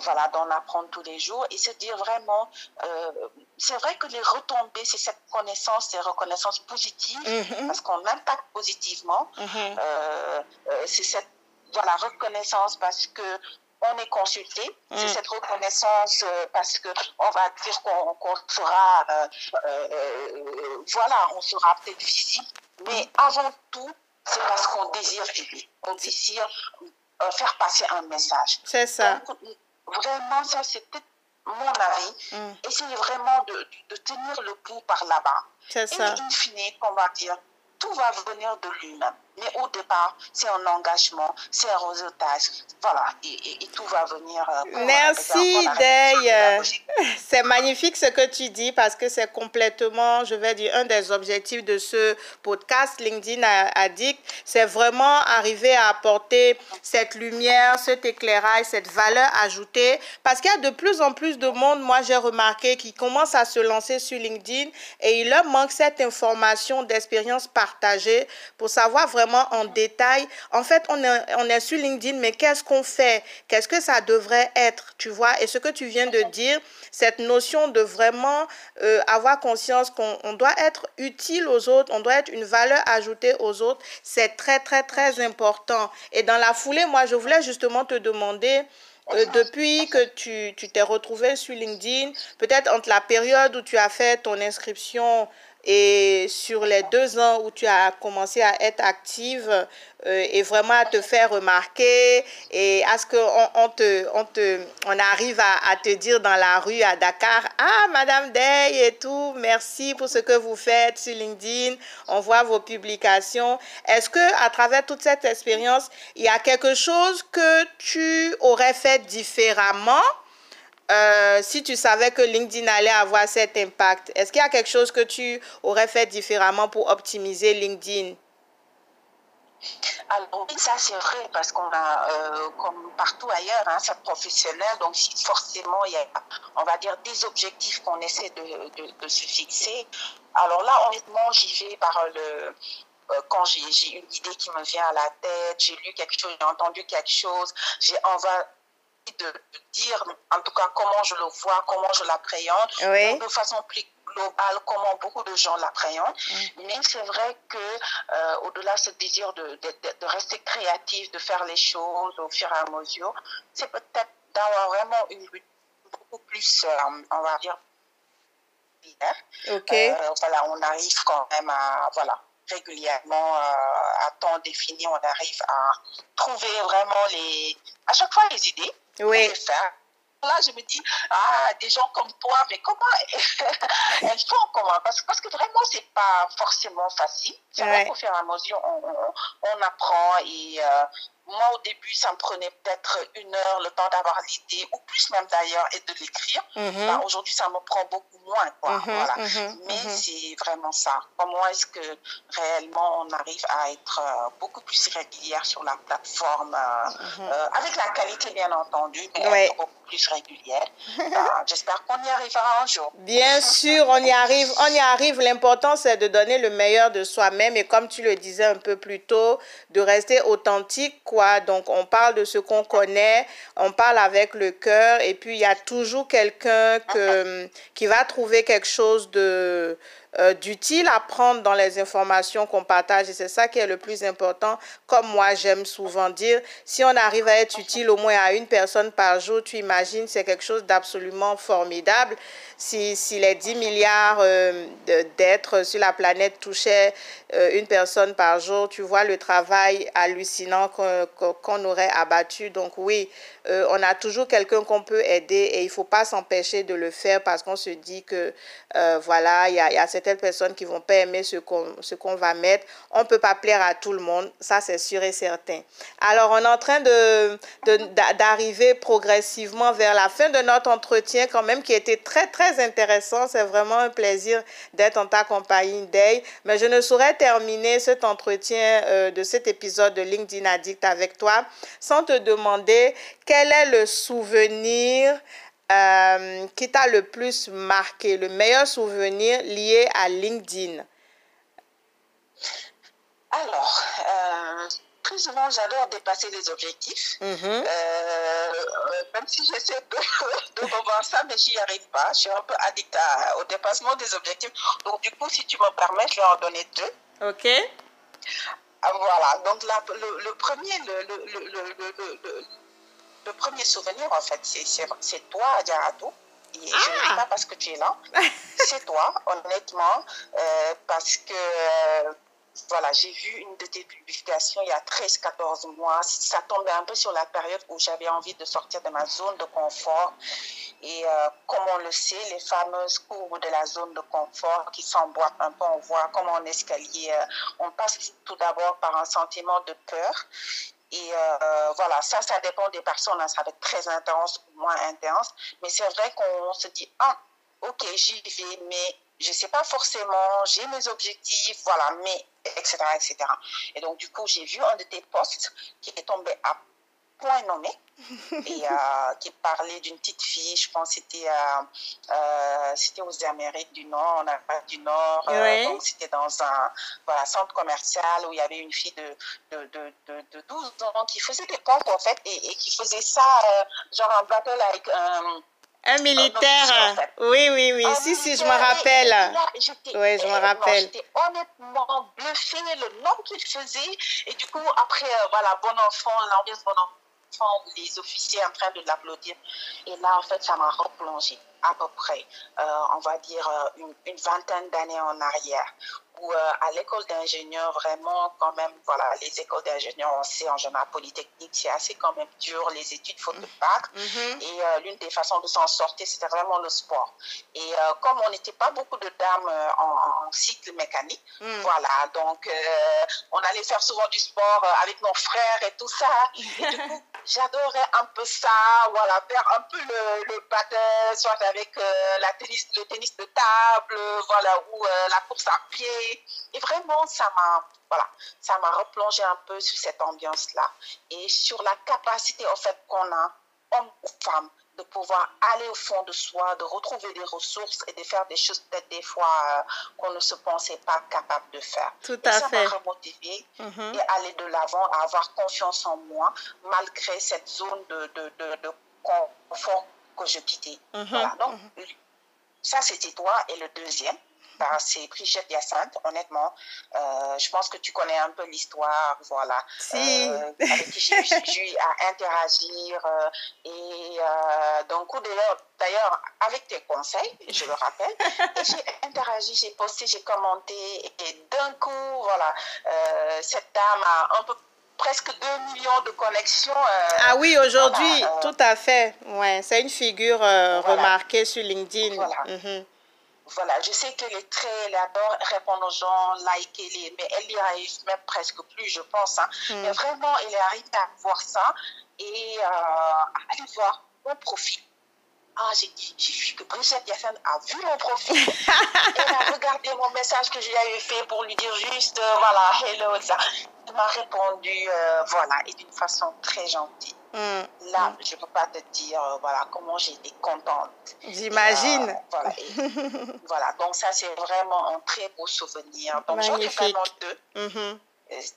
voilà, d'en apprendre tous les jours et se dire vraiment, euh, c'est vrai que les retombées, c'est cette connaissance, ces reconnaissances positives, Mhm. parce qu'on impacte positivement, Mhm. euh, euh, c'est cette voilà, reconnaissance parce que on est consulté, c'est Mm. cette reconnaissance euh, parce que on va dire qu'on sera, euh, euh, voilà, on sera peut-être visible, mais avant tout, c'est parce qu'on désire aider, on désire faire passer un message. C'est ça. Donc, vraiment, ça, c'est peut-être mon avis. Hmm. Essayez vraiment de, de tenir le pouls par là-bas. C'est Et ça. in fine, qu'on va dire, tout va venir de lui-même. Mais au départ, c'est un engagement, c'est un réseautage. Voilà, et, et- et tout va venir. euh, pour Merci, Day. C'est magnifique ce que tu dis parce que c'est complètement, je vais dire, un des objectifs de ce podcast LinkedIn Addict. C'est vraiment arriver à apporter cette lumière, cet éclairage, cette valeur ajoutée. Parce qu'il y a de plus en plus de monde, moi j'ai remarqué, qui commencent à se lancer sur LinkedIn et il leur manque cette information d'expérience partagée pour savoir vraiment en détail. En fait, on est, on est sur LinkedIn, mais qu'est-ce qu'on fait? Qu'est-ce que ça devrait être? Tu vois? Et ce que tu viens de dire, cette notion de vraiment euh, avoir conscience qu'on on doit être utile aux autres, on doit être une valeur ajoutée aux autres, c'est très, très, très important. Et dans la foulée, moi, je voulais justement te demander, euh, depuis que tu tu t'es retrouvé sur LinkedIn, peut-être entre la période où tu as fait ton inscription et sur les deux ans où tu as commencé à être active euh, et vraiment à te faire remarquer et à ce qu'on on te, on te, on arrive à, à te dire dans la rue à Dakar, ah, Madame Day et tout, merci pour ce que vous faites sur LinkedIn, on voit vos publications. Est-ce que à travers toute cette expérience, il y a quelque chose que tu aurais fait différemment euh, si tu savais que LinkedIn allait avoir cet impact, est-ce qu'il y a quelque chose que tu aurais fait différemment pour optimiser LinkedIn? Alors ça c'est vrai parce qu'on a, euh, comme partout ailleurs, hein, c'est professionnel, donc forcément il y a, on va dire, des objectifs qu'on essaie de, se fixer. Alors là, honnêtement, j'y vais par le, euh, quand j'ai une idée qui me vient à la tête, j'ai lu quelque chose, j'ai entendu quelque chose, j'ai envie de, dire, en tout cas, comment je le vois, comment je l'appréhende, Oui. de façon plus globale, comment beaucoup de gens l'appréhendent. Mais c'est vrai que euh, au-delà de ce désir de, de, rester créatif, de faire les choses au fur et à mesure, c'est peut-être d'avoir vraiment une lutte beaucoup plus, euh, on va dire. Ok. Euh, voilà, on arrive quand même à, voilà, régulièrement, euh, à temps défini, on arrive à trouver vraiment les, à chaque fois les idées Oui. les faire. Là, je me dis, ah, des gens comme toi, mais comment elles font comment? Parce, parce que vraiment, c'est pas forcément facile. C'est vrai qu'au fur et à mesure, on, on, on apprend et euh, moi, au début, ça me prenait peut-être une heure, le temps d'avoir l'idée, ou plus même d'ailleurs, et de l'écrire. Mhm. Bah, Aujourd'hui, ça me prend beaucoup moins. Quoi. Mhm, voilà. mhm, Mais c'est vraiment ça. Comment est-ce que réellement on arrive à être euh, beaucoup plus régulière sur la plateforme, euh, euh, avec la qualité bien entendu, mais. Ouais. être beaucoup plus régulière. Bah, J'espère qu'on y arrivera un jour. Bien sûr, on y arrive, on y arrive. L'important, c'est de donner le meilleur de soi-même et comme tu le disais un peu plus tôt, de rester authentique, quoi. Donc, on parle de ce qu'on connaît, on parle avec le cœur et puis il y a toujours quelqu'un que, qui va trouver quelque chose de euh, d'utile à prendre dans les informations qu'on partage et c'est ça qui est le plus important. Comme moi, j'aime souvent dire, si on arrive à être utile au moins à une personne par jour, tu imagines, c'est quelque chose d'absolument formidable. Si, si les 10 milliards euh, d'êtres sur la planète touchaient euh, une personne par jour, tu vois le travail hallucinant qu'on aurait abattu. Donc oui, euh, on a toujours quelqu'un qu'on peut aider et il faut pas s'empêcher de le faire parce qu'on se dit que euh, voilà, il y a, certaines personnes qui vont pas aimer ce qu'on va mettre. On peut pas plaire à tout le monde, ça c'est sûr et certain. Alors, on est en train de d'arriver progressivement vers la fin de notre entretien quand même qui était très très intéressant. C'est vraiment un plaisir d'être en ta compagnie, Day. Mais je ne saurais terminer cet entretien euh, de cet épisode de LinkedIn Addict avec toi sans te demander quel est le souvenir euh, qui t'a le plus marqué, le meilleur souvenir lié à LinkedIn? Alors, euh, très souvent, j'adore dépasser les objectifs. Mm-hmm. Euh, même si j'essaie de, de, revoir ça, mais j'y arrive pas. Je suis un peu addict au dépassement des objectifs. Donc, du coup, si tu me permets, je vais en donner deux. OK. Ah, voilà. Donc, le, premier, le, le le premier souvenir, en fait, c'est toi, Adjaratou. Et je ne dis ah! pas parce que tu es là. c'est toi, honnêtement, euh, parce que euh, voilà, j'ai vu une de tes publications il y a 13-14 mois. Ça tombait un peu sur la période où j'avais envie de sortir de ma zone de confort. Et euh, comme on le sait, les fameuses courbes de la zone de confort qui s'emboîtent un peu, on voit comme en escalier. on passe tout d'abord par un sentiment de peur. Et euh, voilà, ça, ça dépend des personnes. Hein. Ça va être très intense ou moins intense. Mais c'est vrai qu'on se dit, ah, ok, j'y vais, mais je ne sais pas forcément, j'ai mes objectifs, voilà, mais, etc., etc. Et donc, du coup, j'ai vu un de tes posts qui est tombé à point nommé et euh, qui parlait d'une petite fille, je pense c'était euh, euh, c'était aux Amériques du Nord, en Amérique du Nord, donc c'était dans un voilà, centre commercial où il y avait une fille de, de, de, de, 12 ans qui faisait des pompes en fait et, et qui faisait ça genre en battle avec un un militaire. Oui, oui, oui. si, si, je me rappelle. Oui, je me rappelle. J'étais honnêtement bluffée le nom qu'il faisait. Et du coup, après, voilà, bon enfant, l'ambiance bon enfant les officiers en train de l'applaudir. Et là, en fait, ça m'a replongé à peu près, euh, on va dire, euh, une, une vingtaine d'années en arrière, où euh, à l'école d'ingénieur, vraiment, quand même, voilà, les écoles d'ingénieur, on sait, en général, polytechnique, c'est assez quand même dur, les études, faut te battre. Mm-hmm. Et euh, l'une des façons de s'en sortir, c'était vraiment le sport. Et euh, comme on n'était pas beaucoup de dames en, en, cycle mécanique, mm. voilà, donc on allait faire souvent du sport avec nos frères et tout ça. Et du coup, j'adorais un peu ça, voilà, faire un peu le, le patin, soit avec la tennis, le tennis de table, voilà, ou la course à pied, et, vraiment, ça m'a voilà, ça m'a replongé un peu sur cette ambiance-là et sur la capacité en fait qu'on a, homme ou femme, de pouvoir aller au fond de soi, de retrouver des ressources et de faire des choses peut-être des fois euh, qu'on ne se pensait pas capable de faire. Tout à et ça m'a remotivé mm-hmm. et aller de l'avant, à avoir confiance en moi malgré cette zone de, de, de, confort que je quittais. Mm-hmm. Voilà, donc mm-hmm. ça c'était toi et le deuxième c'est Brigitte Hyacinthe, honnêtement. Euh, je pense que tu connais un peu l'histoire, voilà. Si. Euh, avec qui j'ai eu à interagir. Euh, et donc, d'ailleurs, avec tes conseils, je le rappelle, j'ai interagi, j'ai posté, j'ai commenté. Et d'un coup, voilà, cette dame a un peu presque 2 millions de connexions. ah oui, aujourd'hui, tout à fait. Ouais, c'est une figure remarquée sur LinkedIn. Voilà. Mhm. Voilà, je sais qu'elle est très, elle adore répondre aux gens, liker les, mais elle n'y arrive même presque plus, je pense. Hein. Hmm. Mais vraiment, elle arrive à voir ça et euh, à aller voir mon profil. Ah, j'ai vu que Brigitte Yassine a vu mon profil. elle a regardé mon message que je lui avais fait pour lui dire juste, euh, voilà, hello, ça. M'a répondu, euh, voilà, et d'une façon très gentille. Mm. Là, je ne peux pas te dire euh, voilà, comment j'étais contente. J'imagine. Euh, voilà, donc ça, c'est vraiment un très beau souvenir. Donc, j'en ai vraiment deux. Mm-hmm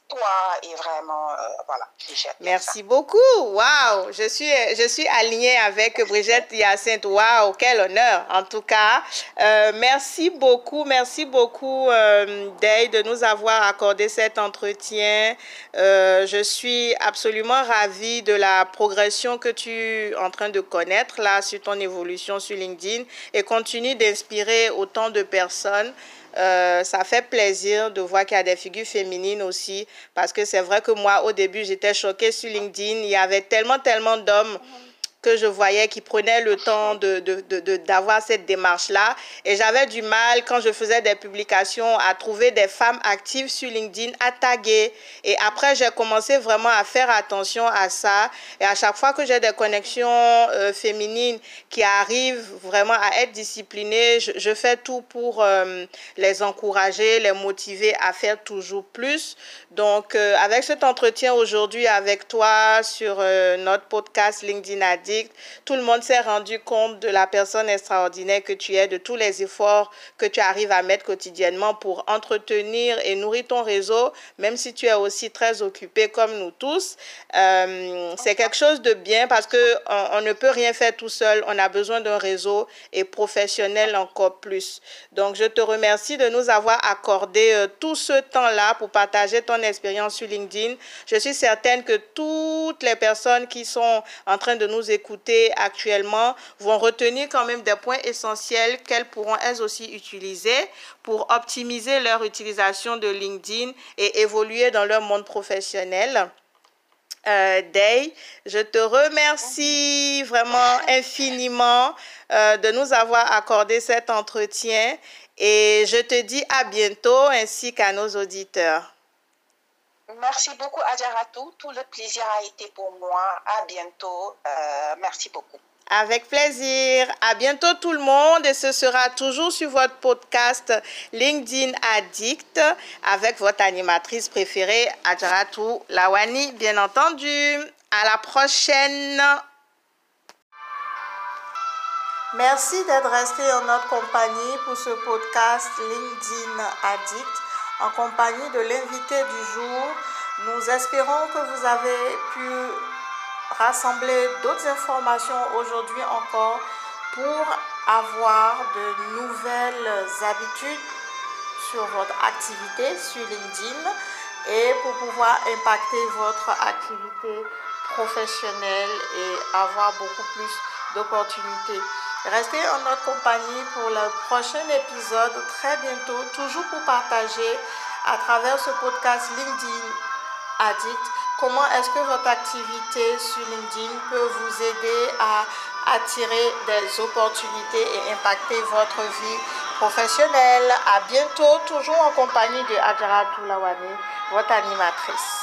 toi et vraiment, euh, voilà, Brigitte. Merci beaucoup. Waouh, je suis, je suis alignée avec Brigitte Hyacinthe. Waouh, quel honneur, en tout cas. Euh, merci beaucoup, merci beaucoup, euh, Day, de nous avoir accordé cet entretien. Euh, je suis absolument ravie de la progression que tu es en train de connaître là sur ton évolution sur LinkedIn et continue d'inspirer autant de personnes. Euh, ça fait plaisir de voir qu'il y a des figures féminines aussi, parce que c'est vrai que moi, au début, j'étais choquée sur LinkedIn. Il y avait tellement, tellement d'hommes que je voyais qui prenaient le temps de, d'avoir cette démarche-là. Et j'avais du mal, quand je faisais des publications, à trouver des femmes actives sur LinkedIn, à taguer. Et après, j'ai commencé vraiment à faire attention à ça. Et à chaque fois que j'ai des connexions euh, féminines qui arrivent vraiment à être disciplinées, je, fais tout pour euh, les encourager, les motiver à faire toujours plus. Donc, euh, avec cet entretien aujourd'hui avec toi sur notre podcast LinkedIn Addict, tout le monde s'est rendu compte de la personne extraordinaire que tu es, de tous les efforts que tu arrives à mettre quotidiennement pour entretenir et nourrir ton réseau, même si tu es aussi très occupé comme nous tous. Euh, c'est quelque chose de bien parce que on, ne peut rien faire tout seul. On a besoin d'un réseau et professionnel encore plus. Donc, je te remercie de nous avoir accordé euh, tout ce temps-là pour partager ton expérience sur LinkedIn. Je suis certaine que toutes les personnes qui sont en train de nous écouter écouter actuellement vont retenir quand même des points essentiels qu'elles pourront elles aussi utiliser pour optimiser leur utilisation de LinkedIn et évoluer dans leur monde professionnel. Euh, Day, je te remercie vraiment infiniment euh, de nous avoir accordé cet entretien et je te dis à bientôt ainsi qu'à nos auditeurs. Merci beaucoup, Adjaratou. Tout le plaisir a été pour moi. À bientôt. Euh, merci beaucoup. Avec plaisir. À bientôt tout le monde et ce sera toujours sur votre podcast LinkedIn Addict avec votre animatrice préférée, Adjaratou Lawani, bien entendu. À la prochaine. Merci d'être resté en notre compagnie pour ce podcast LinkedIn Addict en compagnie de l'invité du jour. Nous espérons que vous avez pu rassembler d'autres informations aujourd'hui encore pour avoir de nouvelles habitudes sur votre activité sur LinkedIn et pour pouvoir impacter votre activité professionnelle et avoir beaucoup plus d'opportunités. Restez en notre compagnie pour le prochain épisode très bientôt, toujours pour partager à travers ce podcast LinkedIn Addict comment est-ce que votre activité sur LinkedIn peut vous aider à attirer des opportunités et impacter votre vie professionnelle. À bientôt, toujours en compagnie de Adjara Toulawane, votre animatrice.